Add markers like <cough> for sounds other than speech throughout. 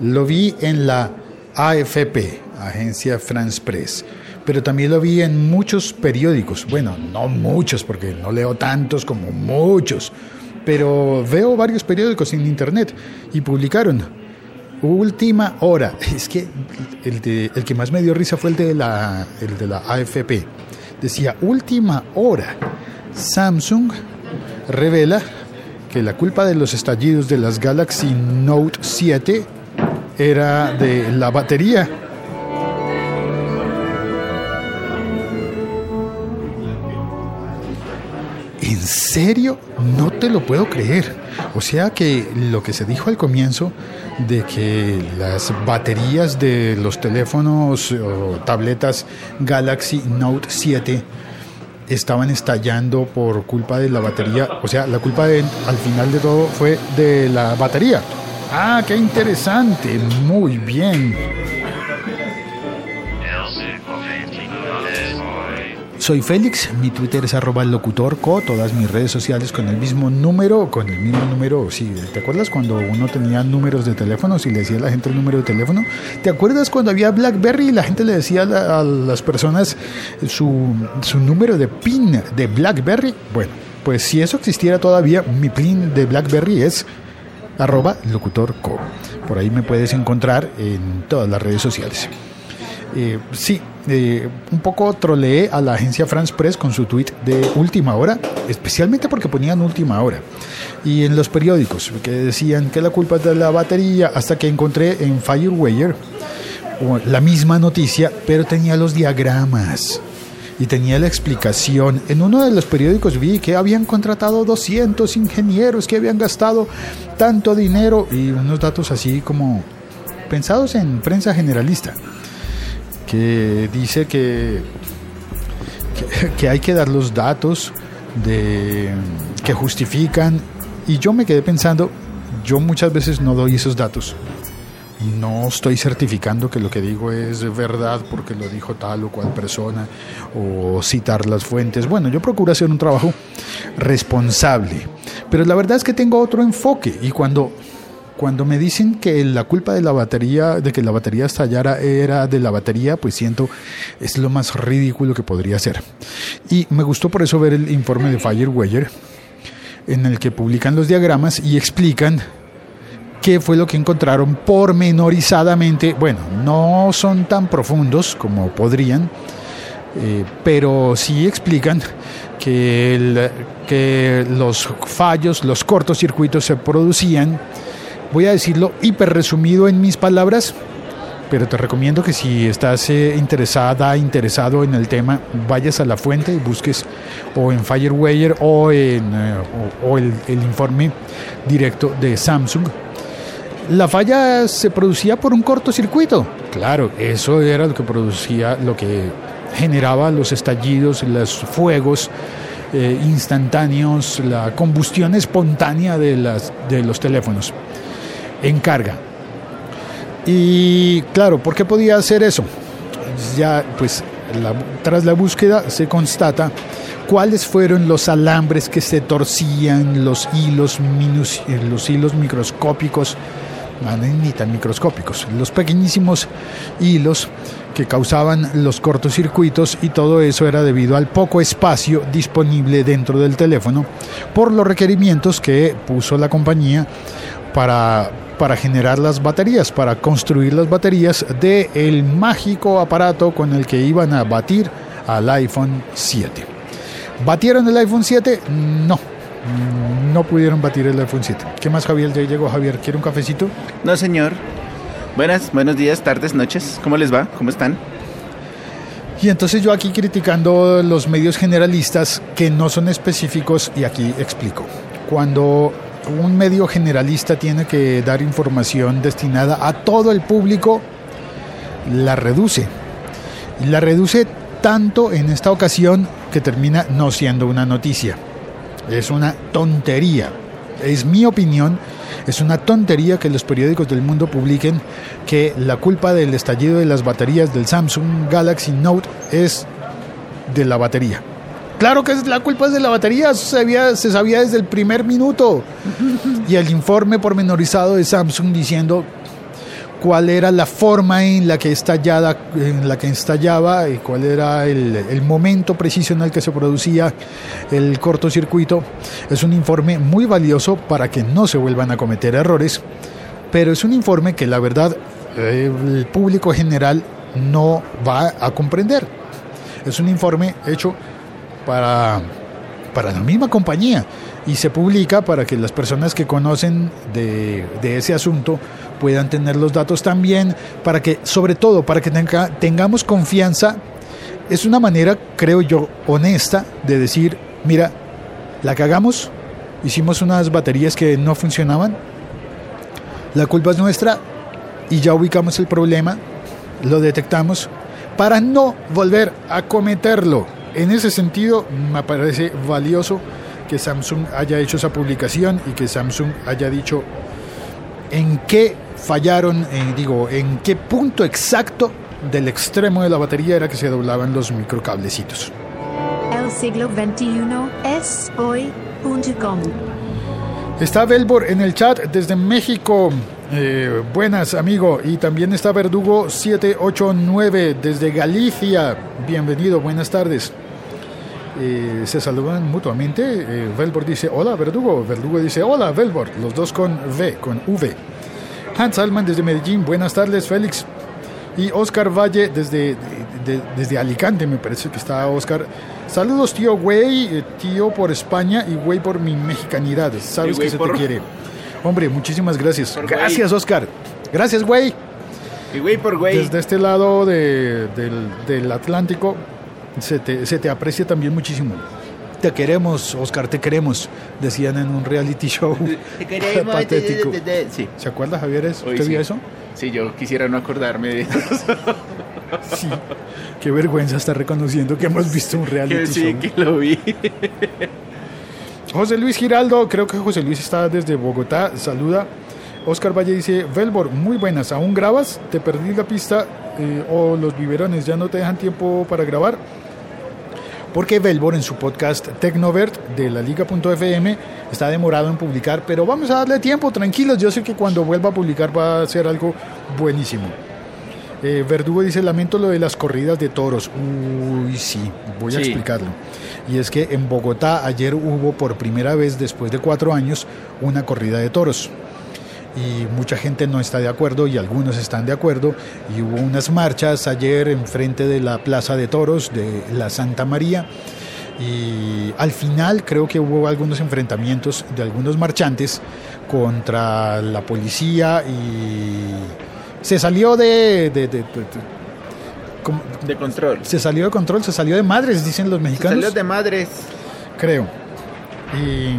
lo vi en la AFP, Agencia France Press, pero también lo vi en muchos periódicos. Bueno, no muchos, porque no leo tantos como muchos, pero veo varios periódicos en internet y publicaron última hora. <laughs> Es que el, el que más me dio risa fue el de, la, el de la AFP. Decía, última hora. Samsung revela que la culpa de los estallidos de las Galaxy Note 7 era de la batería. ¿En serio? No te lo puedo creer. O sea que lo que se dijo al comienzo de que las baterías de los teléfonos o tabletas Galaxy Note 7 estaban estallando por culpa de la batería, o sea, la culpa de, al final de todo fue de la batería. Ah, qué interesante, muy bien. Soy Félix, mi Twitter es arroba locutorco, todas mis redes sociales con el mismo número, con el mismo número, sí, ¿te acuerdas cuando uno tenía números de teléfonos y le decía a la gente el número de teléfono? ¿Te acuerdas cuando había BlackBerry y la gente le decía a, las personas su, su número de PIN de BlackBerry? Bueno, pues si eso existiera todavía, mi PIN de BlackBerry es arroba locutorco. Por ahí me puedes encontrar en todas las redes sociales. Eh, sí, eh, un poco troleé a la agencia France Press con su tweet de última hora, especialmente porque ponían última hora. Y en los periódicos, que decían que la culpa es de la batería, hasta que encontré en Firewire la misma noticia, pero tenía los diagramas y tenía la explicación. En uno de los periódicos vi que habían contratado 200 ingenieros que habían gastado tanto dinero y unos datos así como pensados en prensa generalista que dice que, que, hay que dar los datos de, que justifican y yo me quedé pensando, yo muchas veces no doy esos datos. No estoy certificando que lo que digo es verdad porque lo dijo tal o cual persona o citar las fuentes. Bueno, yo procuro hacer un trabajo responsable, pero la verdad es que tengo otro enfoque y cuando cuando me dicen que la culpa de la batería, de que la batería estallara era de la batería, pues siento es lo más ridículo que podría ser. Y me gustó por eso ver el informe de Firewire, en el que publican los diagramas y explican qué fue lo que encontraron pormenorizadamente. Bueno, no son tan profundos como podrían, eh, pero sí explican que, que los fallos, los cortocircuitos se producían Voy a decirlo hiper resumido en mis palabras, pero te recomiendo que si estás eh, interesada, interesado en el tema, vayas a la fuente y busques o en Firewire o en eh, o, el, informe directo de Samsung. La falla se producía por un cortocircuito. Claro, eso era lo que producía, lo que generaba los estallidos, los fuegos eh, instantáneos, la combustión espontánea de, las, de los teléfonos en carga. Y claro, ¿por qué podía hacer eso? Ya, pues, tras la búsqueda se constata cuáles fueron los alambres que se torcían, los hilos, eh, los hilos microscópicos, ni tan microscópicos, los pequeñísimos hilos que causaban los cortocircuitos y todo eso era debido al poco espacio disponible dentro del teléfono por los requerimientos que puso la compañía para para generar las baterías, para construir las baterías del el mágico aparato con el que iban a batir al iPhone 7. ¿Batieron el iPhone 7? No. No pudieron batir el iPhone 7. ¿Qué más, Javier? Ya llegó Javier. ¿Quiere un cafecito? No, señor. Buenas, buenos días, tardes, noches. ¿Cómo les va? ¿Cómo están? Y entonces yo aquí criticando los medios generalistas que no son específicos y aquí explico. Cuando un medio generalista tiene que dar información destinada a todo el público, la reduce. La reduce tanto en esta ocasión que termina no siendo una noticia. Es una tontería. Es mi opinión. Es una tontería que los periódicos del mundo publiquen que la culpa del estallido de las baterías del Samsung Galaxy Note es de la batería. Claro que la culpa es de la batería, se sabía, se sabía desde el primer minuto. Y el informe pormenorizado de Samsung diciendo cuál era la forma en la que estallada, en la que estallaba y cuál era el, el, momento preciso en el que se producía el cortocircuito. Es un informe muy valioso para que no se vuelvan a cometer errores, pero es un informe que la verdad el público general no va a comprender. Es un informe hecho para, para la misma compañía y se publica para que las personas que conocen de, de ese asunto puedan tener los datos también, para que, sobre todo, para que tenga, tengamos confianza. Es una manera, creo yo, honesta de decir, mira, la cagamos, hicimos unas baterías que no funcionaban, la culpa es nuestra y ya ubicamos el problema, lo detectamos, para no volver a cometerlo. En ese sentido, me parece valioso que Samsung haya hecho esa publicación y que Samsung haya dicho en qué fallaron, en, digo, en qué punto exacto del extremo de la batería era que se doblaban los microcablecitos. El siglo XXI es hoy.com. Está Belbor en el chat desde México. Eh, buenas, amigo. Y también está Verdugo 789 desde Galicia. Bienvenido, buenas tardes. Eh, se saludan mutuamente. Eh, Velbor dice hola, Verdugo. Verdugo dice hola, Velbor. Los dos con V, con V. Hans Alman desde Medellín. Buenas tardes, Félix. Y Oscar Valle desde, de, desde Alicante, me parece que está Oscar. Saludos, tío güey, tío por España y güey por mi mexicanidad. Sabes que se por... te quiere. Hombre, muchísimas gracias. Por gracias, Oscar. Gracias, güey. Y güey por güey. Desde este lado de, del, del, Atlántico se te, se te aprecia también muchísimo. Te queremos, Oscar, te queremos, decían en un reality show <laughs> te queremos, patético. Te, te, sí. ¿Se acuerda, Javier? ¿Usted sí. vio eso? Sí, yo quisiera no acordarme de eso. <laughs> sí. Qué vergüenza estar reconociendo que hemos visto un <laughs> reality que sí, show. que lo vi. José Luis Giraldo, creo que José Luis está desde Bogotá, saluda. Oscar Valle dice, Velbor, muy buenas, ¿aún grabas? ¿Te perdí la pista eh, o los biberones ya no te dejan tiempo para grabar? Porque Velbor en su podcast Tecnovert de la Liga.fm está demorado en publicar, pero vamos a darle tiempo, tranquilos, yo sé que cuando vuelva a publicar va a ser algo buenísimo. Eh, Verdugo dice, lamento lo de las corridas de toros. Uy, sí, voy a explicarlo. Y es que en Bogotá ayer hubo por primera vez después de cuatro años una corrida de toros. Y mucha gente no está de acuerdo y algunos están de acuerdo. Y hubo unas marchas ayer enfrente de la Plaza de Toros de la Santa María. Y al final creo que hubo algunos enfrentamientos de algunos marchantes contra la policía y se salió de, de- de- de- de- como- De control. se salió de control, se salió de madres, dicen los mexicanos. Salió de madres. Creo. Y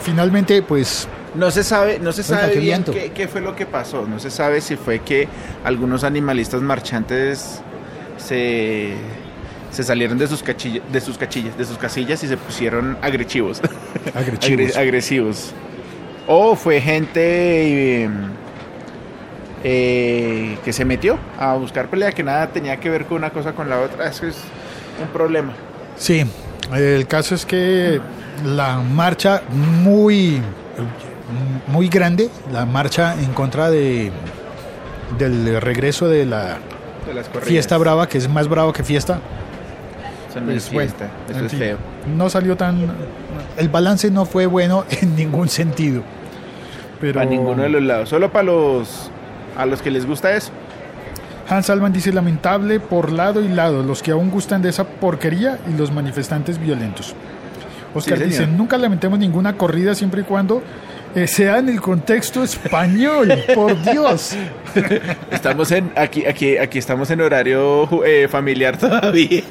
finalmente, pues, No se sabe, no se sabe qué bien qué, qué fue lo que pasó. No se sabe si fue que algunos animalistas marchantes se, se salieron de sus cachillas, de sus cachillas, de sus casillas y se pusieron agresivos. <laughs> agresivos. Agre- agresivos. O fue gente eh, eh, que se metió a buscar pelea que nada tenía que ver con una cosa con la otra. Eso es un problema. Sí, el caso es que la marcha muy, muy grande, la marcha en contra de del regreso de la De las corridas. fiesta brava, que es más bravo que fiesta, Eso no es pues, bueno, fiesta. Eso en es fin, feo. no salió tan, el balance no fue bueno <laughs> en ningún sentido. Pero Para ninguno de los lados. Solo para los a los que les gusta eso. Hans Alman dice lamentable por lado y lado, los que aún gustan de esa porquería y los manifestantes violentos. Oscar Sí, dice, nunca lamentemos ninguna corrida siempre y cuando eh, sea en el contexto español, <laughs> por Dios. Estamos en aquí aquí aquí estamos en horario eh, familiar todavía.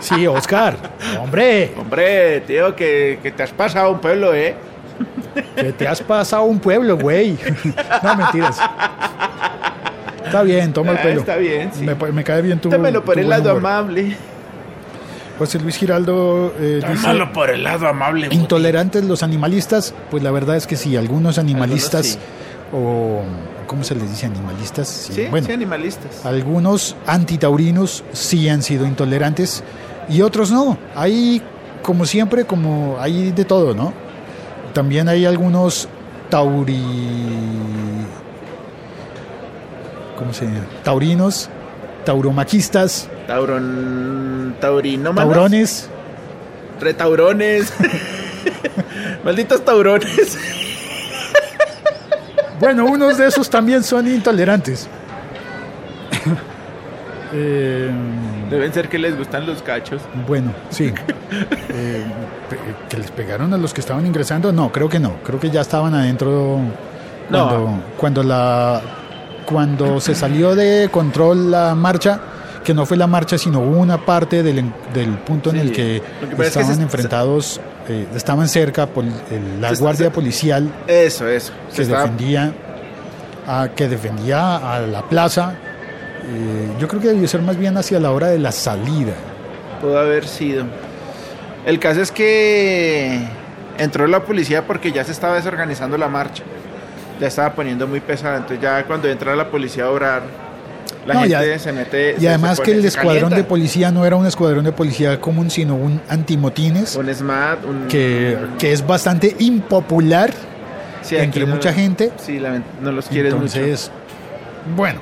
Sí, Oscar, <laughs> hombre, Hombre, tío, que, que te has pasado un pueblo, ¿eh? Que te has pasado un pueblo, güey. No, mentiras. Está bien, toma el Ah, pelo. está bien, sí. Me, me cae bien tu Tómelo por tu el lado humor. amable. José Luis Giraldo eh, dice... Tómalo por el lado amable. Intolerantes los animalistas, pues la verdad es que sí, algunos animalistas sí. o ¿cómo se les dice animalistas? Sí, Sí, bueno, sí, animalistas. algunos antitaurinos sí han sido intolerantes y otros no. Hay como siempre como hay de todo, ¿no? También hay algunos tauri ¿cómo se llama? Taurinos, tauromaquistas, Tauron. Taurino, taurones. Retaurones. <laughs> Malditos taurones. Bueno, unos de esos también son intolerantes. Eh, Deben ser que les gustan los cachos. bueno, sí. <laughs> Eh, ¿Que les pegaron a los que estaban ingresando? No, creo que no. Creo que ya estaban adentro cuando, No. cuando, la, cuando se salió de control la marcha, que no fue la marcha, sino hubo una parte del, punto en el que, Lo que pasa es que estaban se- enfrentados, eh, estaban cerca pol- el- la Se- guardia policial Eso, eso. Se que estaba- defendía a, que defendía a la plaza. Eh, yo creo que debió ser más bien hacia la hora de la salida. Pudo haber sido. El caso es que entró la policía porque ya se estaba desorganizando la marcha. Ya estaba poniendo muy pesada. Entonces ya cuando entra la policía a orar, la No, gente ya- se mete. Y se- además se que el escuadrón de policía no era un escuadrón de policía común, sino un antimotines, Un SMAT, un... que, que es bastante impopular Sí, entre no- mucha gente. Sí, no los quieres mucho. Entonces, bueno.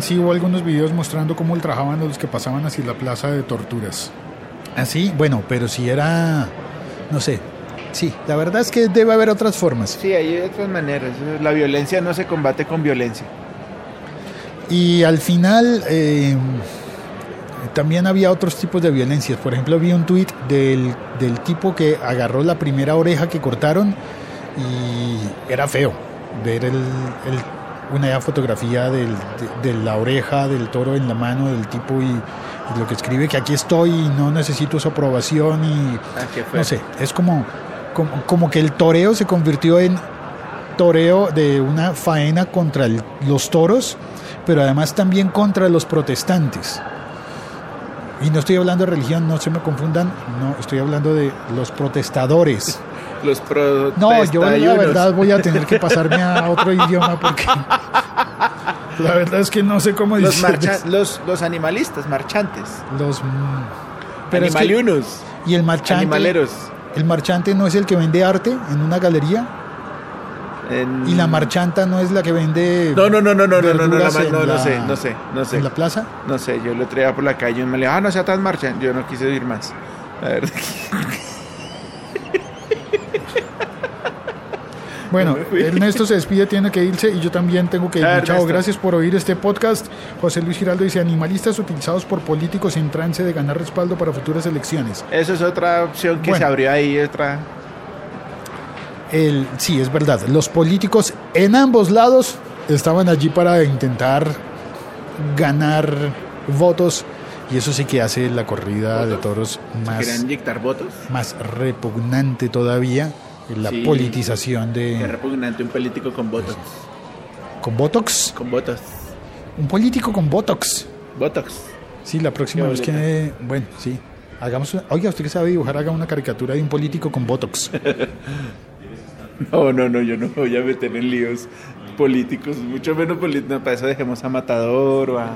Sí, hubo algunos videos mostrando cómo trabajaban los que pasaban hacia la plaza de torturas. Así, bueno, pero si era, no sé. Sí, la verdad es que debe haber otras formas. Sí, hay otras maneras. La violencia no se combate con violencia. Y al final eh, también había otros tipos de violencias. Por ejemplo, vi un tuit del, del tipo que agarró la primera oreja que cortaron y era feo ver el, el- una fotografía del- de, de la oreja del toro en la mano del tipo y, y lo que escribe que aquí estoy y no necesito su aprobación y Ah, no sé, es como, como, como que el toreo se convirtió en toreo de una faena contra el- los toros, pero además también contra los protestantes. Y no estoy hablando de religión, no se me confundan, no, estoy hablando de los protestadores. Los pro No, yo la verdad voy a tener que pasarme a otro idioma porque <laughs> la verdad es que no sé cómo Los, decir marcha- los, los animalistas, marchantes. los mm, pero es que- y el marchante Animaleros. el marchante no es el que vende arte en una galería En- y la marchanta no es la que vende No, no, no, no, no, no, no, no, la- no, no la- sé, no sé, no sé. en la plaza No sé, yo lo traía por la calle y me le ah, no sea tan marchante. Yo no quise ir más. La verdad. <laughs> Bueno. Ernesto se despide, tiene que irse y yo también tengo que irme. Chao, gracias por oír este podcast. José Luis Giraldo dice, animalistas utilizados por políticos en trance de ganar respaldo para futuras elecciones. Eso es otra opción que Bueno. se abrió ahí, otra. El, sí, es verdad, los políticos en ambos lados estaban allí para intentar ganar votos y eso sí que hace la corrida de toros ¿Querían más, inyectar votos? más repugnante todavía, la Sí. politización de... repugnante un político con votos. ¿Con Botox? Con votos. Un político con Botox. Botox. Sí, la próxima vez que... Bueno, sí. Hagamos una- Oiga, usted que sabe dibujar, haga una caricatura de un político con Botox. <laughs> No, no, no, yo no me voy a meter en líos políticos, mucho menos políticos. para eso dejemos a Matador o a.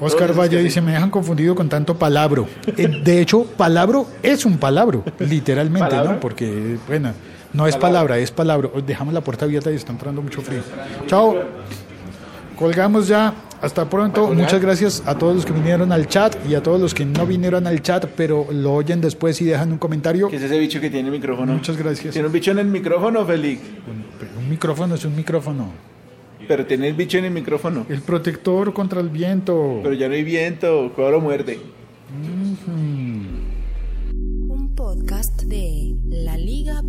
Oscar Valle dice, me dejan confundido con tanto palabro. Eh, De hecho, palabro es un palabro, literalmente, ¿Palabra? ¿no? Porque, bueno, no es palabra, es palabra. Dejamos la puerta abierta y está entrando mucho frío. Chao. Colgamos ya. Hasta pronto. Muchas gracias a todos los que vinieron al chat y a todos los que no vinieron al chat, pero lo oyen después y dejan un comentario. ¿Qué es ese bicho que tiene el micrófono? Muchas gracias. Tiene un bicho en el micrófono, Félix. Un, un micrófono es un micrófono. Pero tiene el bicho en el micrófono. El protector contra el viento. Pero ya no hay viento, cuadro lo muerde. Un podcast de laliga.fm.